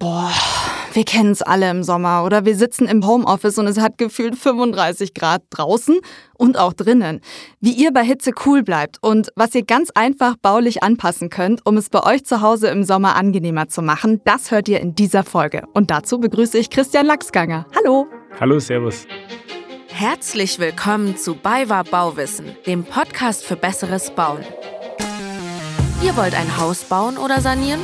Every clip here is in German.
Boah, wir kennen es alle im Sommer oder wir sitzen im Homeoffice und es hat gefühlt 35 Grad draußen und auch drinnen. Wie ihr bei Hitze cool bleibt und was ihr ganz einfach baulich anpassen könnt, um es bei euch zu Hause im Sommer angenehmer zu machen, das hört ihr in dieser Folge. Und dazu begrüße ich Christian Lachsganger. Hallo. Hallo, Servus. Herzlich willkommen zu BayWa Bauwissen, dem Podcast für besseres Bauen. Ihr wollt ein Haus bauen oder sanieren?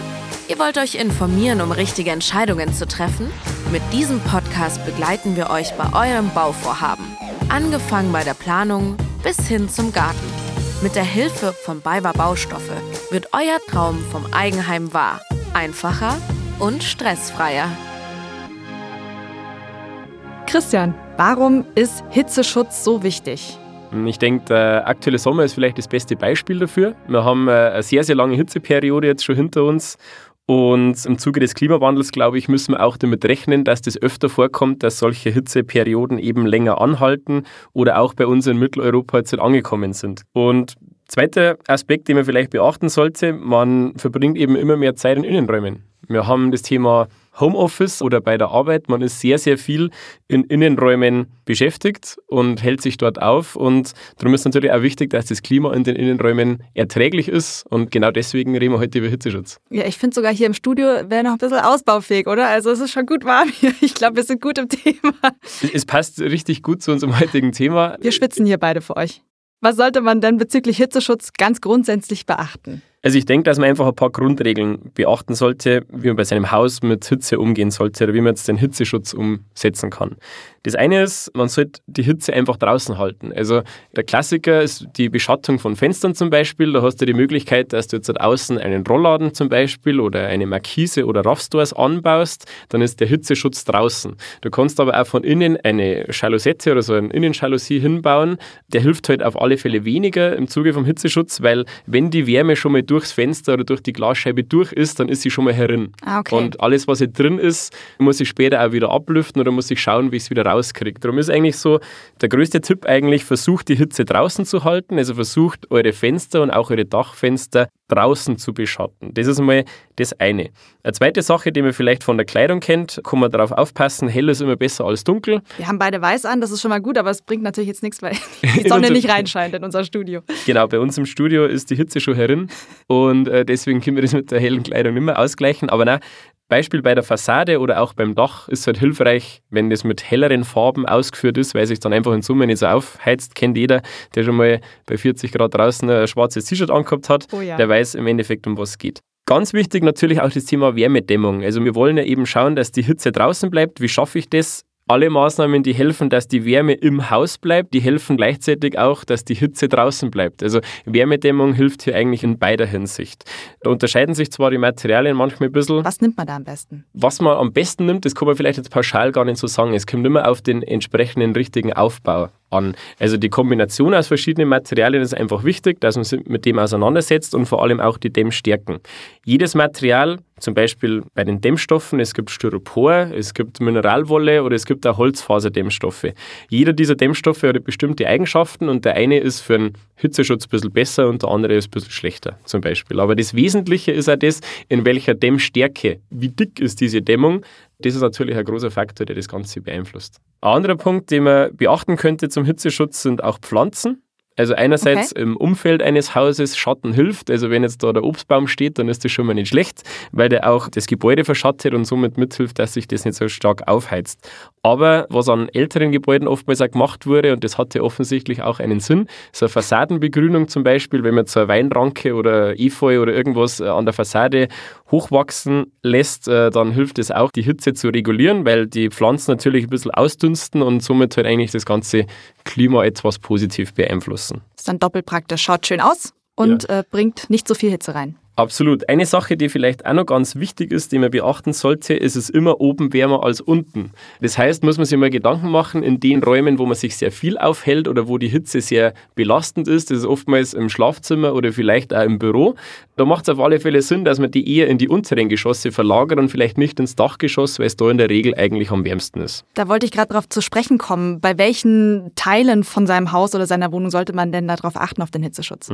Ihr wollt euch informieren, um richtige Entscheidungen zu treffen? Mit diesem Podcast begleiten wir euch bei eurem Bauvorhaben. Angefangen bei der Planung bis hin zum Garten. Mit der Hilfe von BayWa Baustoffe wird euer Traum vom Eigenheim wahr. Einfacher und stressfreier. Christian, warum ist Hitzeschutz so wichtig? Ich denke, der aktuelle Sommer ist vielleicht das beste Beispiel dafür. Wir haben äh, eine sehr, sehr lange Hitzeperiode jetzt schon hinter uns und im Zuge des Klimawandels, glaube ich, müssen wir auch damit rechnen, dass das öfter vorkommt, dass solche Hitzeperioden eben länger anhalten oder auch bei uns in Mitteleuropa jetzt angekommen sind. Und zweiter Aspekt, den man vielleicht beachten sollte, man verbringt eben immer mehr Zeit in Innenräumen. Wir haben das Thema Homeoffice oder bei der Arbeit. Man ist sehr, sehr viel in Innenräumen beschäftigt und hält sich dort auf. Und darum ist natürlich auch wichtig, dass das Klima in den Innenräumen erträglich ist. Und genau deswegen reden wir heute über Hitzeschutz. Ja, ich finde sogar hier im Studio wäre noch ein bisschen ausbaufähig, oder? Also es ist schon gut warm hier. Ich glaube, wir sind gut im Thema. Es passt richtig gut zu unserem heutigen Thema. Wir schwitzen hier beide für euch. Was sollte man denn bezüglich Hitzeschutz ganz grundsätzlich beachten? Also ich denke, dass man einfach ein paar Grundregeln beachten sollte, wie man bei seinem Haus mit Hitze umgehen sollte oder wie man jetzt den Hitzeschutz umsetzen kann. Das eine ist, man sollte die Hitze einfach draußen halten. Also der Klassiker ist die Beschattung von Fenstern zum Beispiel. Da hast du die Möglichkeit, dass du jetzt außen einen Rollladen zum Beispiel oder eine Markise oder Raffstores anbaust, dann ist der Hitzeschutz draußen. Du kannst aber auch von innen eine Jalousette oder so eine Innenjalousie hinbauen. Der hilft halt auf alle Fälle weniger im Zuge vom Hitzeschutz, weil wenn die Wärme schon mal durchs Fenster oder durch die Glasscheibe durch ist, dann ist sie schon mal herin. Ah, okay. Und alles, was hier drin ist, muss ich später auch wieder ablüften oder muss ich schauen, wie ich es wieder rauskriege. Darum ist eigentlich so der größte Tipp eigentlich, versucht die Hitze draußen zu halten. Also versucht eure Fenster und auch eure Dachfenster draußen zu beschatten. Das ist mal das eine. Eine zweite Sache, die man vielleicht von der Kleidung kennt, kann man darauf aufpassen, hell ist immer besser als dunkel. Wir haben beide weiß an, das ist schon mal gut, aber es bringt natürlich jetzt nichts, weil die Sonne nicht reinscheint in unser Studio. Genau, bei uns im Studio ist die Hitze schon herin und äh, deswegen können wir das mit der hellen Kleidung nicht mehr ausgleichen. Aber nein, Beispiel bei der Fassade oder auch beim Dach ist halt hilfreich, wenn das mit helleren Farben ausgeführt ist, weil sich dann einfach in Summe nicht so aufheizt. Kennt jeder, der schon mal bei 40 Grad draußen ein schwarzes T-Shirt angehabt hat, Oh ja. der weiß im Endeffekt, um was es geht. Ganz wichtig natürlich auch das Thema Wärmedämmung. Also wir wollen ja eben schauen, dass die Hitze draußen bleibt. Wie schaffe ich das? Alle Maßnahmen, die helfen, dass die Wärme im Haus bleibt, die helfen gleichzeitig auch, dass die Hitze draußen bleibt. Also Wärmedämmung hilft hier eigentlich in beider Hinsicht. Da unterscheiden sich zwar die Materialien manchmal ein bisschen. Was nimmt man da am besten? Was man am besten nimmt, das kann man vielleicht jetzt pauschal gar nicht so sagen. Es kommt immer auf den entsprechenden richtigen Aufbau an. Also die Kombination aus verschiedenen Materialien ist einfach wichtig, dass man sich mit dem auseinandersetzt und vor allem auch die Dämmstärken. Jedes Material, zum Beispiel bei den Dämmstoffen, es gibt Styropor, es gibt Mineralwolle oder es gibt auch Holzfaserdämmstoffe. Jeder dieser Dämmstoffe hat bestimmte Eigenschaften und der eine ist für einen Hitzeschutz ein bisschen besser und der andere ist ein bisschen schlechter zum Beispiel. Aber das Wesentliche ist auch das, in welcher Dämmstärke, wie dick ist diese Dämmung, das ist natürlich ein großer Faktor, der das Ganze beeinflusst. Ein anderer Punkt, den man beachten könnte zum Hitzeschutz, sind auch Pflanzen. Also einerseits Okay. im Umfeld eines Hauses Schatten hilft. Also wenn jetzt da der Obstbaum steht, dann ist das schon mal nicht schlecht, weil der auch das Gebäude verschattet und somit mithilft, dass sich das nicht so stark aufheizt. Aber was an älteren Gebäuden oftmals auch gemacht wurde, und das hatte offensichtlich auch einen Sinn, so eine Fassadenbegrünung zum Beispiel, wenn man so eine Weinranke oder Efeu oder irgendwas äh, an der Fassade hochwachsen lässt, äh, dann hilft es auch, die Hitze zu regulieren, weil die Pflanzen natürlich ein bisschen ausdünsten und somit halt eigentlich das ganze Klima etwas positiv beeinflussen. Ist dann doppelt praktisch, schaut schön aus und äh, bringt nicht so viel Hitze rein. Absolut. Eine Sache, die vielleicht auch noch ganz wichtig ist, die man beachten sollte, ist es immer oben wärmer als unten. Das heißt, muss man sich mal Gedanken machen, in den Räumen, wo man sich sehr viel aufhält oder wo die Hitze sehr belastend ist, das ist oftmals im Schlafzimmer oder vielleicht auch im Büro, da macht es auf alle Fälle Sinn, dass man die eher in die unteren Geschosse verlagert und vielleicht nicht ins Dachgeschoss, weil es da in der Regel eigentlich am wärmsten ist. Da wollte ich gerade darauf zu sprechen kommen. Bei welchen Teilen von seinem Haus oder seiner Wohnung sollte man denn darauf achten, auf den Hitzeschutz?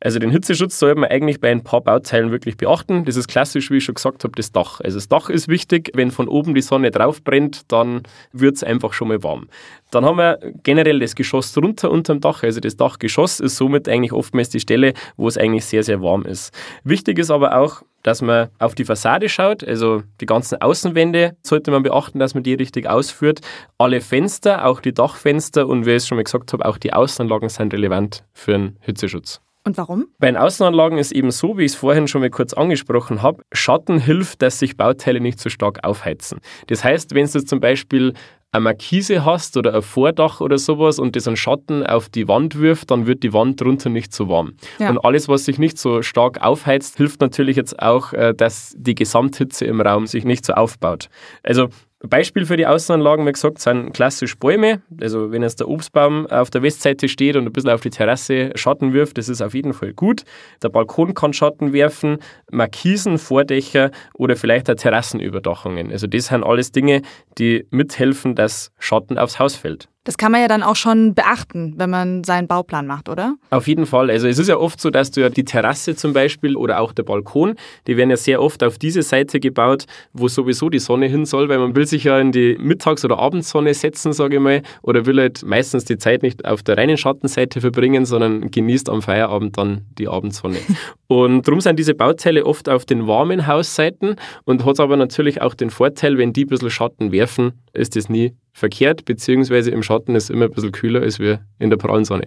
Also den Hitzeschutz sollte man eigentlich bei ein paar Bauteilen wirklich beachten. Das ist klassisch, wie ich schon gesagt habe, das Dach. Also das Dach ist wichtig. Wenn von oben die Sonne drauf brennt, dann wird es einfach schon mal warm. Dann haben wir generell das Geschoss drunter unterm Dach. Also das Dachgeschoss ist somit eigentlich oftmals die Stelle, wo es eigentlich sehr, sehr warm ist. Wichtig ist aber auch, dass man auf die Fassade schaut, also die ganzen Außenwände sollte man beachten, dass man die richtig ausführt. Alle Fenster, auch die Dachfenster und wie ich es schon mal gesagt habe, auch die Außenanlagen sind relevant für einen Hitzeschutz. Und warum? Bei den Außenanlagen ist eben so, wie ich es vorhin schon mal kurz angesprochen habe, Schatten hilft, dass sich Bauteile nicht so stark aufheizen. Das heißt, wenn du zum Beispiel eine Markise hast oder ein Vordach oder sowas und das einen Schatten auf die Wand wirft, dann wird die Wand drunter nicht so warm. Ja. Und alles, was sich nicht so stark aufheizt, hilft natürlich jetzt auch, äh, dass die Gesamthitze im Raum sich nicht so aufbaut. Also Beispiel für die Außenanlagen, wie gesagt, sind klassisch Bäume. Also wenn jetzt der Obstbaum auf der Westseite steht und ein bisschen auf die Terrasse Schatten wirft, das ist auf jeden Fall gut. Der Balkon kann Schatten werfen, Markisen, Vordächer oder vielleicht auch Terrassenüberdachungen. Also das sind alles Dinge, die mithelfen, dass Schatten aufs Haus fällt. Das kann man ja dann auch schon beachten, wenn man seinen Bauplan macht, oder? Auf jeden Fall. Also es ist ja oft so, dass du ja die Terrasse zum Beispiel oder auch der Balkon, die werden ja sehr oft auf diese Seite gebaut, wo sowieso die Sonne hin soll, weil man will sich ja in die Mittags- oder Abendsonne setzen, sage ich mal, oder will halt meistens die Zeit nicht auf der reinen Schattenseite verbringen, sondern genießt am Feierabend dann die Abendsonne. und darum sind diese Bauteile oft auf den warmen Hausseiten und hat aber natürlich auch den Vorteil, wenn die ein bisschen Schatten werfen, ist das nie verkehrt, beziehungsweise im Schatten ist es immer ein bisschen kühler als wir in der prallen Sonne.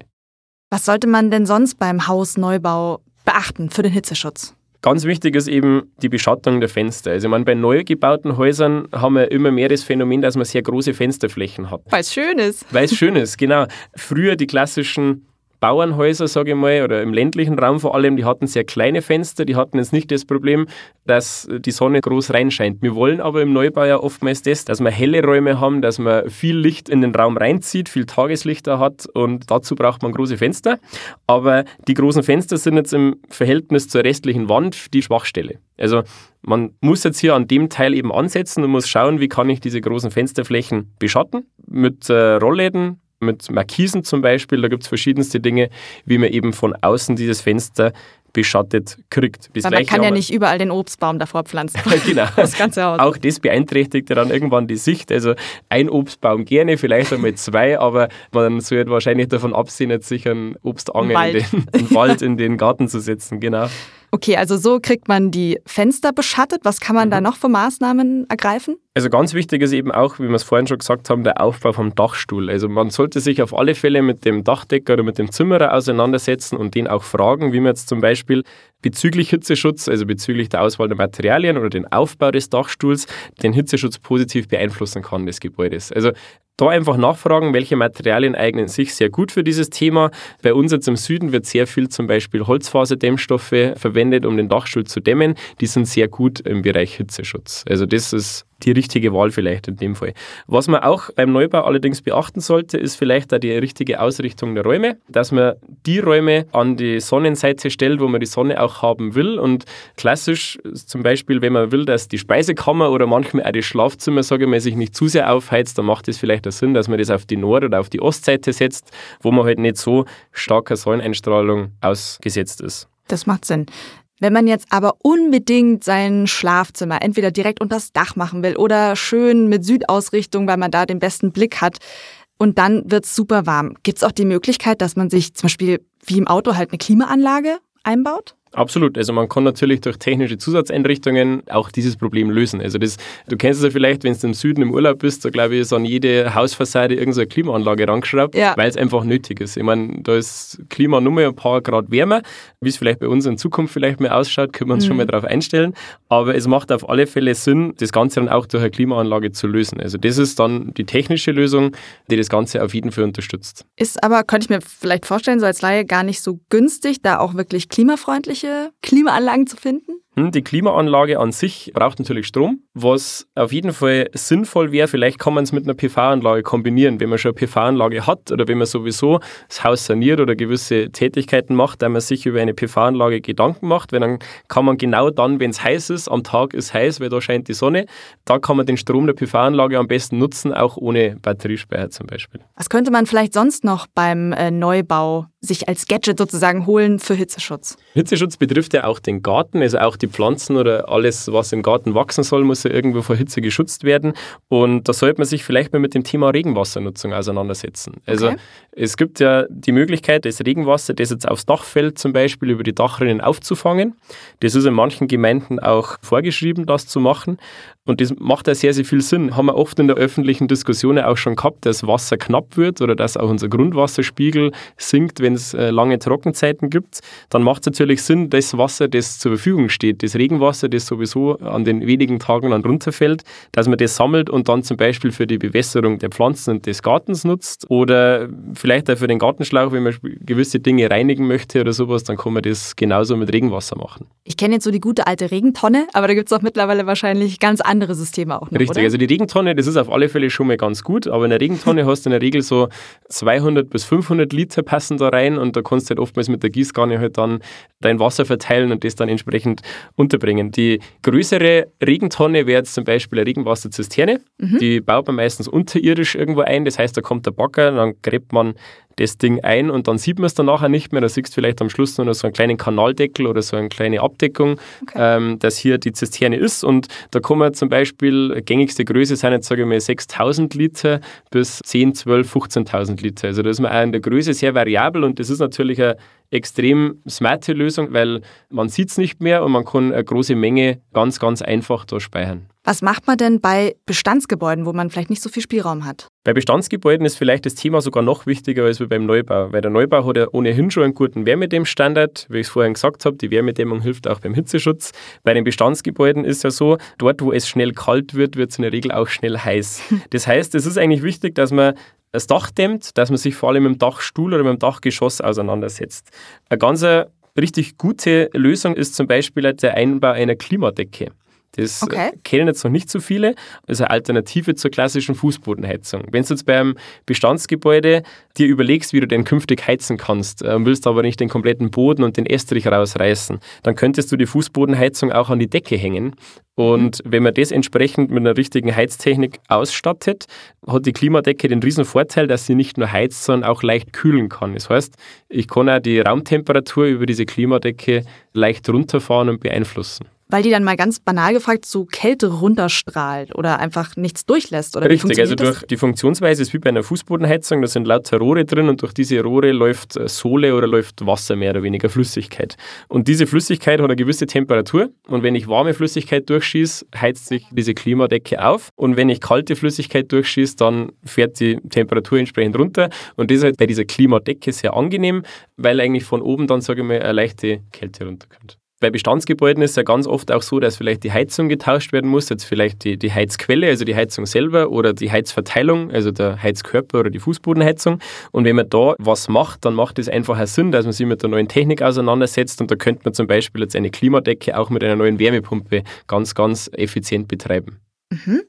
Was sollte man denn sonst beim Hausneubau beachten für den Hitzeschutz? Ganz wichtig ist eben die Beschattung der Fenster. Also ich meine, bei neu gebauten Häusern haben wir immer mehr das Phänomen, dass man sehr große Fensterflächen hat. Weil es schön ist. Weil es schön ist, genau. Früher die klassischen Bauernhäuser, sage ich mal, oder im ländlichen Raum vor allem, die hatten sehr kleine Fenster, die hatten jetzt nicht das Problem, dass die Sonne groß reinscheint. Wir wollen aber im Neubau ja oftmals das, dass wir helle Räume haben, dass man viel Licht in den Raum reinzieht, viel Tageslichter hat und dazu braucht man große Fenster. Aber die großen Fenster sind jetzt im Verhältnis zur restlichen Wand die Schwachstelle. Also man muss jetzt hier an dem Teil eben ansetzen und muss schauen, wie kann ich diese großen Fensterflächen beschatten mit äh, Rollläden, mit Markisen zum Beispiel. Da gibt es verschiedenste Dinge, wie man eben von außen dieses Fenster beschattet kriegt. Das man kann ja nicht überall den Obstbaum davor pflanzen. genau. Das ganze Haus. Auch das beeinträchtigt ja dann irgendwann die Sicht. Also ein Obstbaum gerne, vielleicht einmal zwei, aber man sollte wahrscheinlich davon absehen, jetzt sich einen Obstangel in den, in den Wald, in den Garten zu setzen. Genau. Okay, also so kriegt man die Fenster beschattet. Was kann man mhm. da noch für Maßnahmen ergreifen? Also ganz wichtig ist eben auch, wie wir es vorhin schon gesagt haben, der Aufbau vom Dachstuhl. Also man sollte sich auf alle Fälle mit dem Dachdecker oder mit dem Zimmerer auseinandersetzen und den auch fragen, wie man jetzt zum Beispiel bezüglich Hitzeschutz, also bezüglich der Auswahl der Materialien oder den Aufbau des Dachstuhls, den Hitzeschutz positiv beeinflussen kann des Gebäudes. Also da einfach nachfragen, welche Materialien eignen sich sehr gut für dieses Thema. Bei uns jetzt im Süden wird sehr viel zum Beispiel Holzfaserdämmstoffe verwendet, um den Dachstuhl zu dämmen. Die sind sehr gut im Bereich Hitzeschutz. Also das ist die richtige Wahl vielleicht in dem Fall. Was man auch beim Neubau allerdings beachten sollte, ist vielleicht da die richtige Ausrichtung der Räume, dass man die Räume an die Sonnenseite stellt, wo man die Sonne auch haben will. Und klassisch zum Beispiel, wenn man will, dass die Speisekammer oder manchmal auch das Schlafzimmer, sage ich mal, sich nicht zu sehr aufheizt, dann macht es vielleicht auch Sinn, dass man das auf die Nord- oder auf die Ostseite setzt, wo man halt nicht so starker Sonneneinstrahlung ausgesetzt ist. Das macht Sinn. Wenn man jetzt aber unbedingt sein Schlafzimmer entweder direkt unter das Dach machen will oder schön mit Südausrichtung, weil man da den besten Blick hat, und dann wird es super warm. Gibt es auch die Möglichkeit, dass man sich zum Beispiel wie im Auto halt eine Klimaanlage einbaut? Absolut. Also man kann natürlich durch technische Zusatzeinrichtungen auch dieses Problem lösen. Also das, du kennst es ja vielleicht, wenn du im Süden im Urlaub bist, da glaube ich, ist an jede Hausfassade irgendeine Klimaanlage rangeschraubt, ja. weil es einfach nötig ist. Ich meine, da ist Klima nur mal ein paar Grad wärmer, wie es vielleicht bei uns in Zukunft vielleicht mal ausschaut, können wir uns mhm. schon mal darauf einstellen. Aber es macht auf alle Fälle Sinn, das Ganze dann auch durch eine Klimaanlage zu lösen. Also das ist dann die technische Lösung, die das Ganze auf jeden Fall unterstützt. Ist aber, könnte ich mir vielleicht vorstellen, so als Laie gar nicht so günstig, da auch wirklich klimafreundlich solche Klimaanlagen zu finden? Hm, die Klimaanlage an sich braucht natürlich Strom, was auf jeden Fall sinnvoll wäre. Vielleicht kann man es mit einer PV-Anlage kombinieren, wenn man schon eine PV-Anlage hat oder wenn man sowieso das Haus saniert oder gewisse Tätigkeiten macht, da man sich über eine PV-Anlage Gedanken macht, weil dann kann man genau dann, wenn es heiß ist, am Tag ist heiß, weil da scheint die Sonne, da kann man den Strom der PV-Anlage am besten nutzen, auch ohne Batteriespeicher zum Beispiel. Was könnte man vielleicht sonst noch beim äh, Neubau sich als Gadget sozusagen holen für Hitzeschutz? Hitzeschutz betrifft ja auch den Garten, also auch die Pflanzen oder alles, was im Garten wachsen soll, muss ja irgendwo vor Hitze geschützt werden. Und da sollte man sich vielleicht mal mit dem Thema Regenwassernutzung auseinandersetzen. Also okay. es gibt ja die Möglichkeit, das Regenwasser, das jetzt aufs Dach fällt, zum Beispiel über die Dachrinnen aufzufangen. Das ist in manchen Gemeinden auch vorgeschrieben, das zu machen. Und das macht ja sehr, sehr viel Sinn. Haben wir oft in der öffentlichen Diskussion auch schon gehabt, dass Wasser knapp wird oder dass auch unser Grundwasserspiegel sinkt, wenn es äh, lange Trockenzeiten gibt. Dann macht es natürlich Sinn, das Wasser, das zur Verfügung steht, das Regenwasser, das sowieso an den wenigen Tagen dann runterfällt, dass man das sammelt und dann zum Beispiel für die Bewässerung der Pflanzen und des Gartens nutzt oder vielleicht auch für den Gartenschlauch, wenn man gewisse Dinge reinigen möchte oder sowas, dann kann man das genauso mit Regenwasser machen. Ich kenne jetzt so die gute alte Regentonne, aber da gibt es auch mittlerweile wahrscheinlich ganz andere andere Systeme auch noch, Richtig, oder? also die Regentonne, das ist auf alle Fälle schon mal ganz gut, aber in der Regentonne hast du in der Regel so 200 bis 500 Liter passen da rein und da kannst du halt oftmals mit der Gießkanne halt dann dein Wasser verteilen und das dann entsprechend unterbringen. Die größere Regentonne wäre jetzt zum Beispiel eine Regenwasserzisterne, mhm. die baut man meistens unterirdisch irgendwo ein, das heißt, da kommt der Bagger, dann gräbt man das Ding ein und dann sieht man es dann nachher nicht mehr. Da siehst du vielleicht am Schluss nur noch so einen kleinen Kanaldeckel oder so eine kleine Abdeckung, okay. ähm, dass hier die Zisterne ist. Und da kann man zum Beispiel, gängigste Größe sind jetzt, sage ich mal, 6000 Liter bis 10, 12, 15.000 Liter. Also da ist man auch in der Größe sehr variabel und das ist natürlich eine extrem smarte Lösung, weil man sieht es nicht mehr und man kann eine große Menge ganz, ganz einfach da speichern. Was macht man denn bei Bestandsgebäuden, wo man vielleicht nicht so viel Spielraum hat? Bei Bestandsgebäuden ist vielleicht das Thema sogar noch wichtiger als beim Neubau, weil der Neubau hat ja ohnehin schon einen guten Wärmedämmstandard, wie ich es vorhin gesagt habe, die Wärmedämmung hilft auch beim Hitzeschutz. Bei den Bestandsgebäuden ist ja so, dort wo es schnell kalt wird, wird es in der Regel auch schnell heiß. Das heißt, es ist eigentlich wichtig, dass man das Dach dämmt, dass man sich vor allem mit dem Dachstuhl oder mit dem Dachgeschoss auseinandersetzt. Eine ganz richtig gute Lösung ist zum Beispiel der Einbau einer Klimadecke. Das okay. kennen jetzt noch nicht so viele. Das ist eine Alternative zur klassischen Fußbodenheizung. Wenn du jetzt beim Bestandsgebäude dir überlegst, wie du denn künftig heizen kannst, äh, willst aber nicht den kompletten Boden und den Estrich rausreißen, dann könntest du die Fußbodenheizung auch an die Decke hängen. Und mhm. wenn man das entsprechend mit einer richtigen Heiztechnik ausstattet, hat die Klimadecke den riesen Vorteil, dass sie nicht nur heizt, sondern auch leicht kühlen kann. Das heißt, ich kann auch die Raumtemperatur über diese Klimadecke leicht runterfahren und beeinflussen weil die dann mal ganz banal gefragt so Kälte runterstrahlt oder einfach nichts durchlässt. Oder Richtig, also durch das? die Funktionsweise ist wie bei einer Fußbodenheizung, da sind lauter Rohre drin und durch diese Rohre läuft äh, Sohle oder läuft Wasser mehr oder weniger Flüssigkeit. Und diese Flüssigkeit hat eine gewisse Temperatur und wenn ich warme Flüssigkeit durchschieße, heizt sich diese Klimadecke auf und wenn ich kalte Flüssigkeit durchschieße, dann fährt die Temperatur entsprechend runter und das ist halt bei dieser Klimadecke sehr angenehm, weil eigentlich von oben dann, sage ich mal, eine leichte Kälte runterkommt. Bei Bestandsgebäuden ist es ja ganz oft auch so, dass vielleicht die Heizung getauscht werden muss, jetzt vielleicht die, die Heizquelle, also die Heizung selber oder die Heizverteilung, also der Heizkörper oder die Fußbodenheizung. Und wenn man da was macht, dann macht es einfach einen Sinn, dass man sich mit der neuen Technik auseinandersetzt und da könnte man zum Beispiel jetzt eine Klimadecke auch mit einer neuen Wärmepumpe ganz, ganz effizient betreiben. Mhm.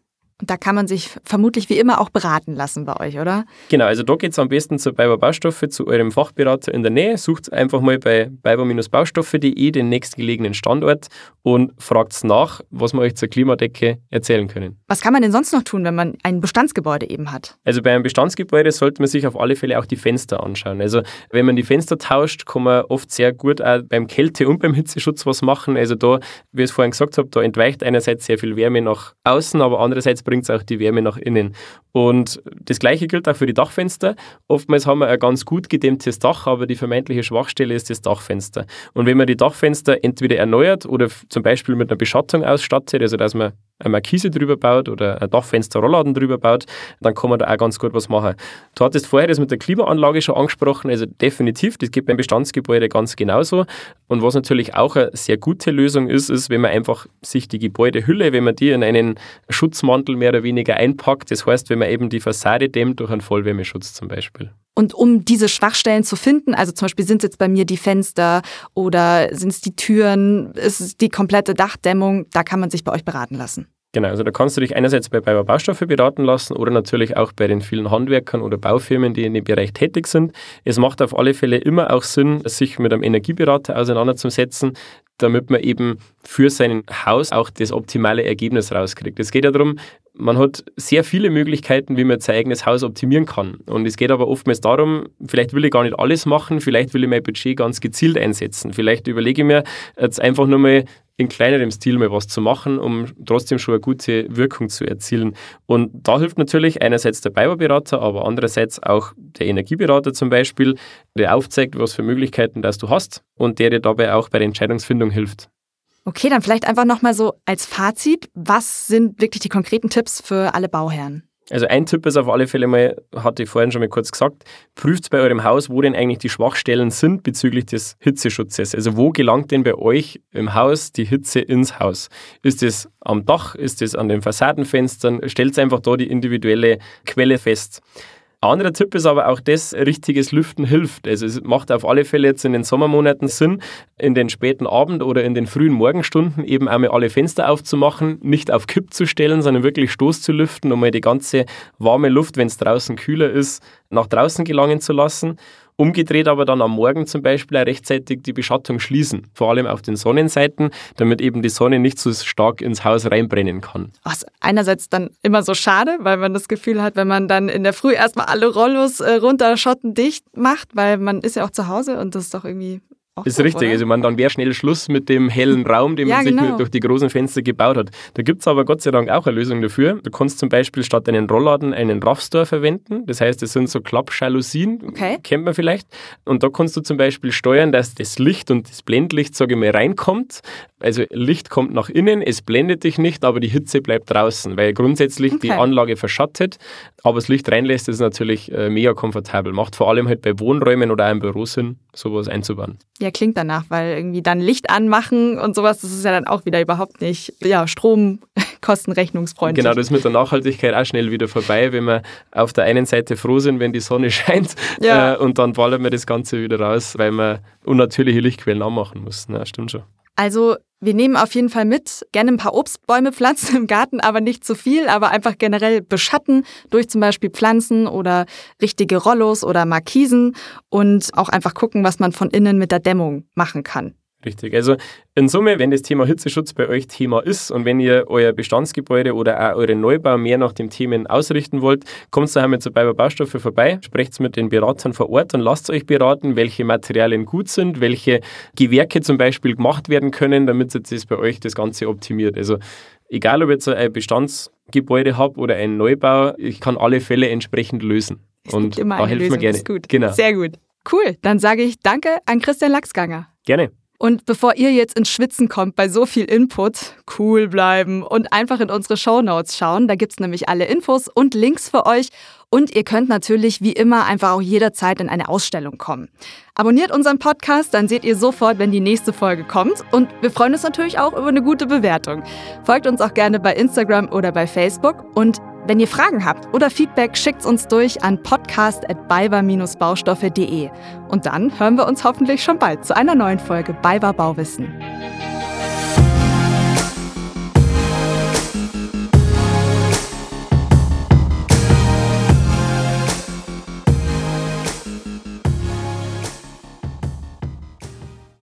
Da kann man sich vermutlich wie immer auch beraten lassen bei euch, oder? Genau, also da geht es am besten zu Biber Baustoffe, zu eurem Fachberater in der Nähe. Sucht einfach mal bei biber-baustoffe.de den nächstgelegenen Standort und fragt nach, was wir euch zur Klimadecke erzählen können. Was kann man denn sonst noch tun, wenn man ein Bestandsgebäude eben hat? Also bei einem Bestandsgebäude sollte man sich auf alle Fälle auch die Fenster anschauen. Also wenn man die Fenster tauscht, kann man oft sehr gut auch beim Kälte- und beim Hitzeschutz was machen. Also da, wie ich es vorhin gesagt habe, da entweicht einerseits sehr viel Wärme nach außen, aber andererseits bringt es auch die Wärme nach innen. Und das Gleiche gilt auch für die Dachfenster. Oftmals haben wir ein ganz gut gedämmtes Dach, aber die vermeintliche Schwachstelle ist das Dachfenster. Und wenn man die Dachfenster entweder erneuert oder zum Beispiel mit einer Beschattung ausstattet, also dass man eine Markise drüber baut oder ein Dachfenster-Rollladen drüber baut, dann kann man da auch ganz gut was machen. Du hattest vorher das mit der Klimaanlage schon angesprochen, also definitiv, das geht beim Bestandsgebäude ganz genauso. Und was natürlich auch eine sehr gute Lösung ist, ist, wenn man einfach sich die Gebäudehülle, wenn man die in einen Schutzmantel mehr oder weniger einpackt, das heißt, wenn man eben die Fassade dämmt durch einen Vollwärmeschutz zum Beispiel. Und um diese Schwachstellen zu finden, also zum Beispiel sind es jetzt bei mir die Fenster oder sind es die Türen, ist es die komplette Dachdämmung, da kann man sich bei euch beraten lassen. Genau, also da kannst du dich einerseits bei Bayer Baustoffe beraten lassen oder natürlich auch bei den vielen Handwerkern oder Baufirmen, die in dem Bereich tätig sind. Es macht auf alle Fälle immer auch Sinn, sich mit einem Energieberater auseinanderzusetzen, damit man eben für sein Haus auch das optimale Ergebnis rauskriegt. Es geht ja darum, man hat sehr viele Möglichkeiten, wie man sein eigenes Haus optimieren kann. Und es geht aber oftmals darum, vielleicht will ich gar nicht alles machen, vielleicht will ich mein Budget ganz gezielt einsetzen. Vielleicht überlege ich mir jetzt einfach nur mal in kleinerem Stil mal was zu machen, um trotzdem schon eine gute Wirkung zu erzielen. Und da hilft natürlich einerseits der Bauberater, aber andererseits auch der Energieberater zum Beispiel, der aufzeigt, was für Möglichkeiten das du hast und der dir dabei auch bei der Entscheidungsfindung hilft. Okay, dann vielleicht einfach nochmal so als Fazit, was sind wirklich die konkreten Tipps für alle Bauherren? Also ein Tipp ist auf alle Fälle mal, hatte ich vorhin schon mal kurz gesagt, prüft bei eurem Haus, wo denn eigentlich die Schwachstellen sind bezüglich des Hitzeschutzes. Also wo gelangt denn bei euch im Haus die Hitze ins Haus? Ist es am Dach? Ist es an den Fassadenfenstern? Stellt einfach da die individuelle Quelle fest. Anderer Tipp ist aber auch das, richtiges Lüften hilft. Also es macht auf alle Fälle jetzt in den Sommermonaten Sinn, in den späten Abend oder in den frühen Morgenstunden eben einmal alle Fenster aufzumachen, nicht auf Kipp zu stellen, sondern wirklich Stoß zu lüften, um mal die ganze warme Luft, wenn es draußen kühler ist, nach draußen gelangen zu lassen. Umgedreht aber dann am Morgen zum Beispiel rechtzeitig die Beschattung schließen, vor allem auf den Sonnenseiten, damit eben die Sonne nicht so stark ins Haus reinbrennen kann. Was einerseits dann immer so schade, weil man das Gefühl hat, wenn man dann in der Früh erstmal alle Rollos äh, runter schottendicht macht, weil man ist ja auch zu Hause und das ist doch irgendwie auch ist doof, richtig. Oder? Also man, dann wäre schnell Schluss mit dem hellen Raum, den ja, man sich genau. durch die großen Fenster gebaut hat. Da gibt es aber Gott sei Dank auch eine Lösung dafür. Du kannst zum Beispiel statt einen Rollladen einen Raffstore verwenden. Das heißt, das sind so Klappjalousien, okay. kennt man vielleicht. Und da kannst du zum Beispiel steuern, dass das Licht und das Blendlicht, sage ich mal, reinkommt. Also Licht kommt nach innen, es blendet dich nicht, aber die Hitze bleibt draußen, weil grundsätzlich okay. die Anlage verschattet, aber das Licht reinlässt, ist natürlich äh, mega komfortabel. Macht vor allem halt bei Wohnräumen oder auch im Büro Sinn, sowas einzubauen. Ja, klingt danach, weil irgendwie dann Licht anmachen und sowas, das ist ja dann auch wieder überhaupt nicht ja, stromkostenrechnungsfreundlich. Genau, das ist mit der Nachhaltigkeit auch schnell wieder vorbei, wenn wir auf der einen Seite froh sind, wenn die Sonne scheint ja. äh, und dann ballern wir das Ganze wieder raus, weil wir unnatürliche Lichtquellen anmachen müssen. Ja, stimmt schon. Also wir nehmen auf jeden Fall mit, gerne ein paar Obstbäume pflanzen im Garten, aber nicht zu viel, aber einfach generell beschatten durch zum Beispiel Pflanzen oder richtige Rollos oder Markisen und auch einfach gucken, was man von innen mit der Dämmung machen kann. Richtig. Also in Summe, wenn das Thema Hitzeschutz bei euch Thema ist und wenn ihr euer Bestandsgebäude oder auch euren Neubau mehr nach dem Themen ausrichten wollt, kommt daheim mit zu Bayer Baustoffe vorbei, sprecht mit den Beratern vor Ort und lasst euch beraten, welche Materialien gut sind, welche Gewerke zum Beispiel gemacht werden können, damit jetzt bei euch das Ganze optimiert. Also egal, ob ich jetzt ein Bestandsgebäude habe oder einen Neubau, ich kann alle Fälle entsprechend lösen. Es und da helfen wir gerne. gut. Genau. Sehr gut. Cool. Dann sage ich Danke an Christian Lachsganger. Gerne. Und bevor ihr jetzt ins Schwitzen kommt bei so viel Input, cool bleiben und einfach in unsere Shownotes schauen. Da gibt es nämlich alle Infos und Links für euch. Und ihr könnt natürlich wie immer einfach auch jederzeit in eine Ausstellung kommen. Abonniert unseren Podcast, dann seht ihr sofort, wenn die nächste Folge kommt. Und wir freuen uns natürlich auch über eine gute Bewertung. Folgt uns auch gerne bei Instagram oder bei Facebook. Und wenn ihr Fragen habt oder Feedback, schickt uns durch an podcast.balver-baustoffe.de. Und dann hören wir uns hoffentlich schon bald zu einer neuen Folge Balver Bauwissen.